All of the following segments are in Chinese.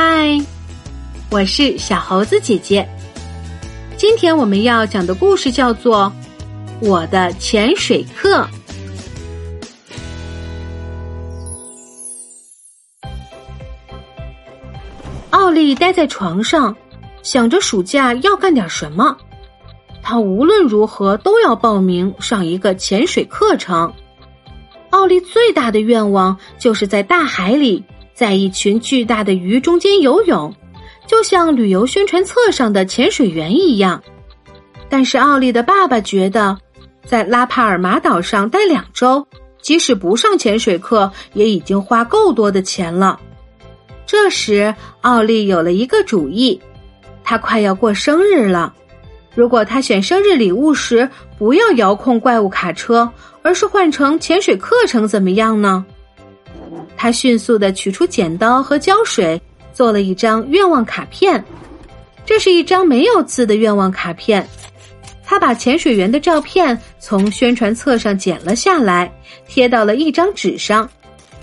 嗨，我是小猴子姐姐。今天我们要讲的故事叫做《我的潜水课》。奥利待在床上，想着暑假要干点什么。他无论如何都要报名上一个潜水课程。奥利最大的愿望就是在大海里，在一群巨大的鱼中间游泳，就像旅游宣传册上的潜水员一样。但是奥利的爸爸觉得，在拉帕尔马岛上待两周，即使不上潜水课，也已经花够多的钱了。这时，奥利有了一个主意，他快要过生日了。如果他选生日礼物时不要遥控怪物卡车，而是换成潜水课程，怎么样呢？他迅速的取出剪刀和胶水，做了一张愿望卡片。这是一张没有字的愿望卡片。他把潜水员的照片从宣传册上剪了下来，贴到了一张纸上。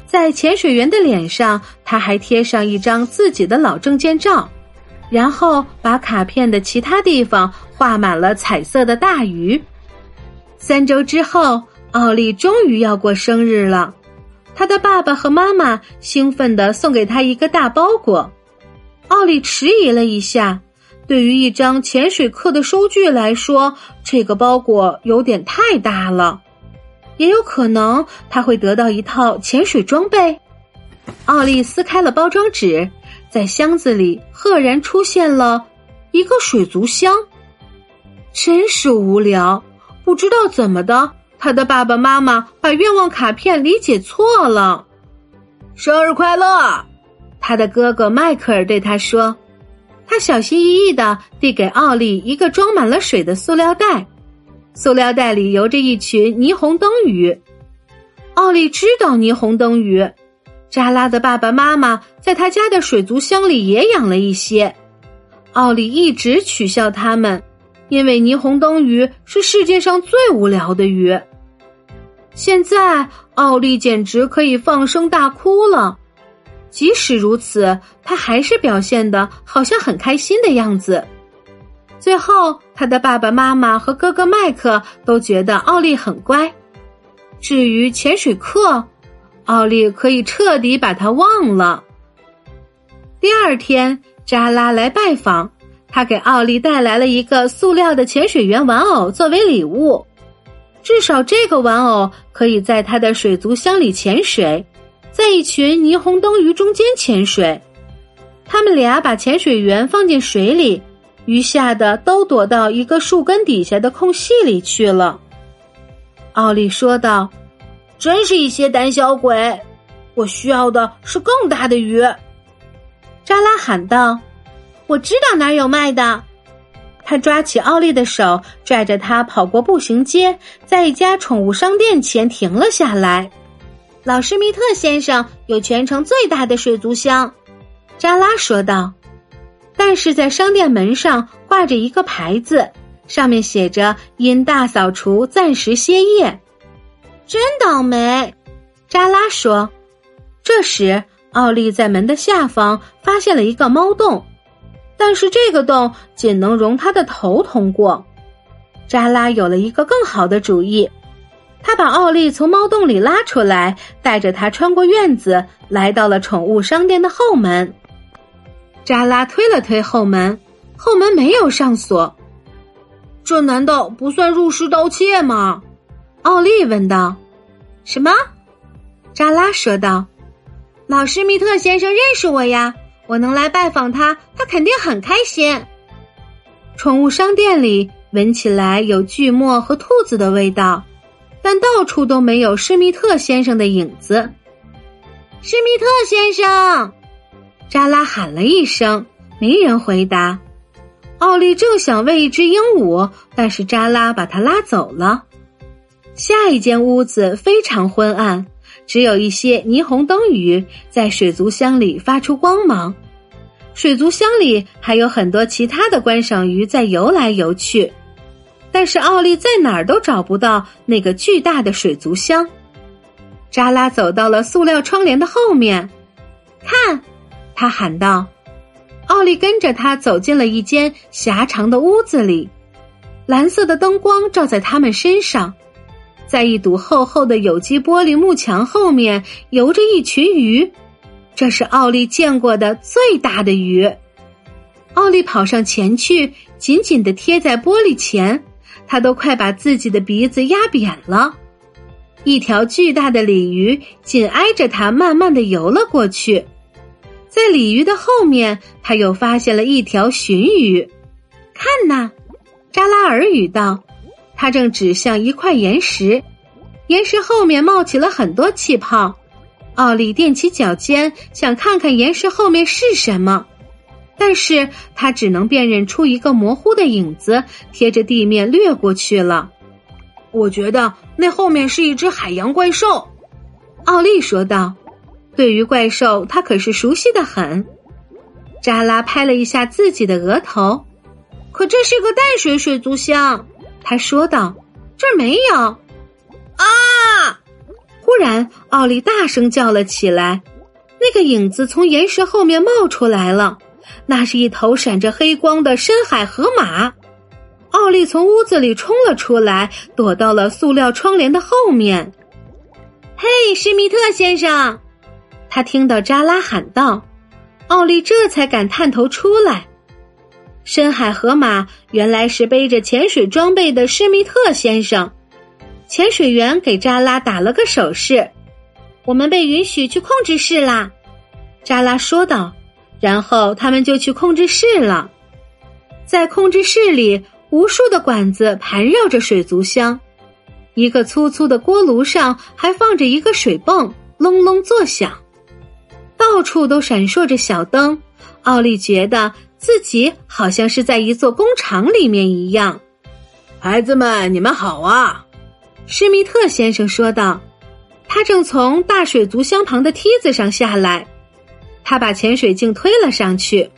在潜水员的脸上，他还贴上一张自己的老证件照。然后把卡片的其他地方画满了彩色的大鱼。三周之后，奥利终于要过生日了。他的爸爸和妈妈兴奋地送给他一个大包裹。奥利迟疑了一下，对于一张潜水课的收据来说，这个包裹有点太大了。也有可能他会得到一套潜水装备。奥利撕开了包装纸。在箱子里赫然出现了一个水族箱，真是无聊。不知道怎么的，他的爸爸妈妈把愿望卡片理解错了。生日快乐！他的哥哥迈克尔对他说。他小心翼翼的递给奥利一个装满了水的塑料袋，塑料袋里游着一群霓虹灯鱼。奥利知道霓虹灯鱼。扎拉的爸爸妈妈在他家的水族箱里也养了一些。奥利一直取笑他们，因为霓虹灯鱼是世界上最无聊的鱼。现在，奥利简直可以放声大哭了。即使如此，他还是表现的好像很开心的样子。最后，他的爸爸妈妈和哥哥麦克都觉得奥利很乖。至于潜水课，奥利可以彻底把他忘了。第二天，扎拉来拜访，他给奥利带来了一个塑料的潜水员玩偶作为礼物。至少这个玩偶可以在他的水族箱里潜水，在一群霓虹灯鱼中间潜水。他们俩把潜水员放进水里，鱼吓得都躲到一个树根底下的空隙里去了。奥利说道。真是一些胆小鬼！我需要的是更大的鱼。扎拉喊道：“我知道哪儿有卖的。”他抓起奥利的手，拽着他跑过步行街，在一家宠物商店前停了下来。老施密特先生有全城最大的水族箱，扎拉说道。但是在商店门上挂着一个牌子，上面写着“因大扫除暂时歇业”。真倒霉，扎拉说。这时，奥利在门的下方发现了一个猫洞，但是这个洞仅能容他的头通过。扎拉有了一个更好的主意，他把奥利从猫洞里拉出来，带着他穿过院子，来到了宠物商店的后门。扎拉推了推后门，后门没有上锁。这难道不算入室盗窃吗？奥利问道：“什么？”扎拉说道：“老施密特先生认识我呀，我能来拜访他，他肯定很开心。”宠物商店里闻起来有锯末和兔子的味道，但到处都没有施密特先生的影子。施密特先生，扎拉喊了一声，没人回答。奥利正想喂一只鹦鹉，但是扎拉把他拉走了。下一间屋子非常昏暗，只有一些霓虹灯鱼在水族箱里发出光芒。水族箱里还有很多其他的观赏鱼在游来游去，但是奥利在哪儿都找不到那个巨大的水族箱。扎拉走到了塑料窗帘的后面，看，他喊道：“奥利跟着他走进了一间狭长的屋子里，蓝色的灯光照在他们身上，在一堵厚厚的有机玻璃幕墙后面游着一群鱼，这是奥利见过的最大的鱼。奥利跑上前去，紧紧的贴在玻璃前，他都快把自己的鼻子压扁了。一条巨大的鲤鱼紧挨着他，慢慢的游了过去。在鲤鱼的后面，他又发现了一条鲟鱼。看呐，扎拉尔语道：“他正指向一块岩石，岩石后面冒起了很多气泡。”奥利踮起脚尖，想看看岩石后面是什么，但是他只能辨认出一个模糊的影子，贴着地面掠过去了。我觉得那后面是一只海洋怪兽，奥利说道。对于怪兽，他可是熟悉的很。扎拉拍了一下自己的额头，可这是个淡水水族箱，他说道：“这儿没有。”啊！忽然，奥利大声叫了起来。那个影子从岩石后面冒出来了，那是一头闪着黑光的深海河马。奥利从屋子里冲了出来，躲到了塑料窗帘的后面。嘿，施密特先生，他听到扎拉喊道。奥利这才敢探头出来。深海河马原来是背着潜水装备的施密特先生。潜水员给扎拉打了个手势。我们被允许去控制室啦，扎拉说道。然后他们就去控制室了。在控制室里。无数的管子盘绕着水族箱，一个粗粗的锅炉上还放着一个水泵，隆隆作响，到处都闪烁着小灯。奥利觉得自己好像是在一座工厂里面一样。孩子们，你们好啊！施密特先生说道。他正从大水族箱旁的梯子上下来，他把潜水镜推了上去。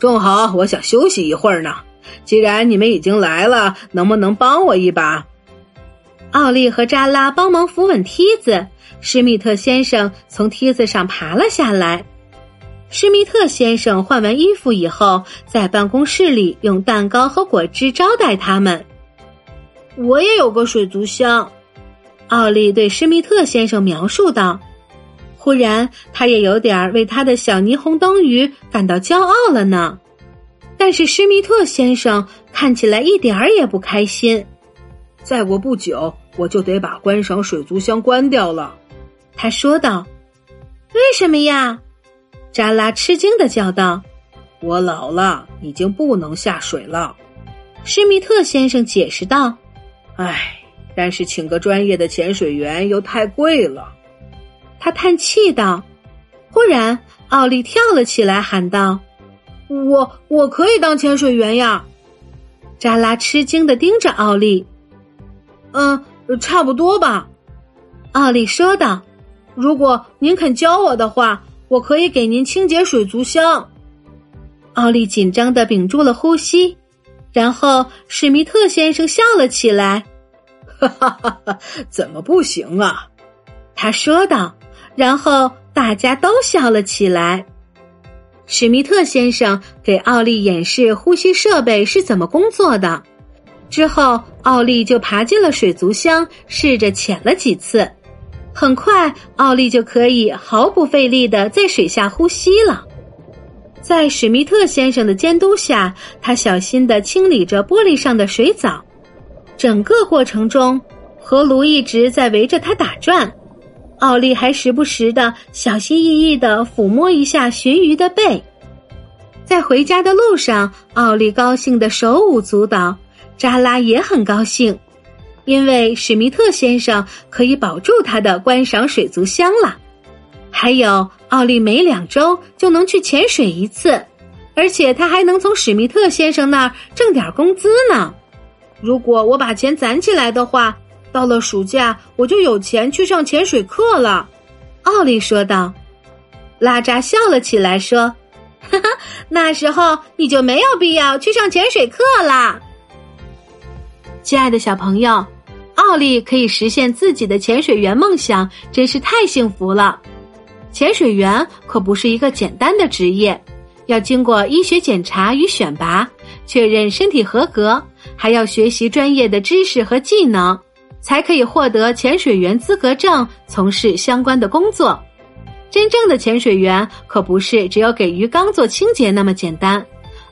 正好，我想休息一会儿呢。既然你们已经来了，能不能帮我一把？奥利和扎拉帮忙扶稳梯子，施密特先生从梯子上爬了下来。施密特先生换完衣服以后，在办公室里用蛋糕和果汁招待他们。我也有个水族箱，奥利对施密特先生描述道。忽然，他也有点为他的小霓虹灯鱼感到骄傲了呢。但是施密特先生看起来一点儿也不开心。再过不久，我就得把观赏水族箱关掉了，他说道。为什么呀？扎拉吃惊的叫道。我老了，已经不能下水了。施密特先生解释道。唉，但是请个专业的潜水员又太贵了。他叹气道。忽然，奥利跳了起来，喊道。我我可以当潜水员呀！扎拉吃惊的盯着奥利。嗯，差不多吧。奥利说道：“如果您肯教我的话，我可以给您清洁水族箱。”奥利紧张的屏住了呼吸，然后史密特先生笑了起来。哈哈哈哈！怎么不行啊？他说道。然后大家都笑了起来。史密特先生给奥利演示呼吸设备是怎么工作的，之后奥利就爬进了水族箱，试着潜了几次。很快，奥利就可以毫不费力的在水下呼吸了。在史密特先生的监督下，他小心的清理着玻璃上的水藻。整个过程中，河炉一直在围着他打转。奥利还时不时的小心翼翼的抚摸一下鲟鱼的背，在回家的路上，奥利高兴的手舞足蹈，扎拉也很高兴，因为史密特先生可以保住他的观赏水族箱了。还有，奥利每两周就能去潜水一次，而且他还能从史密特先生那儿挣点工资呢。如果我把钱攒起来的话。到了暑假，我就有钱去上潜水课了。”奥利说道。拉扎笑了起来，说：“哈哈，那时候你就没有必要去上潜水课啦。”亲爱的小朋友，奥利可以实现自己的潜水员梦想，真是太幸福了。潜水员可不是一个简单的职业，要经过医学检查与选拔，确认身体合格，还要学习专业的知识和技能，才可以获得潜水员资格证，从事相关的工作。真正的潜水员可不是只有给鱼缸做清洁那么简单，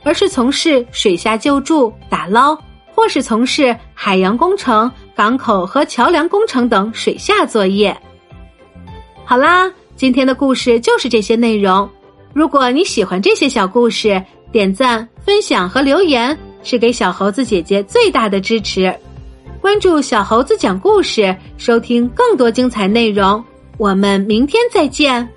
而是从事水下救助、打捞，或是从事海洋工程、港口和桥梁工程等水下作业。好啦，今天的故事就是这些内容。如果你喜欢这些小故事，点赞、分享和留言是给小猴子姐姐最大的支持。关注小猴子讲故事，收听更多精彩内容。我们明天再见。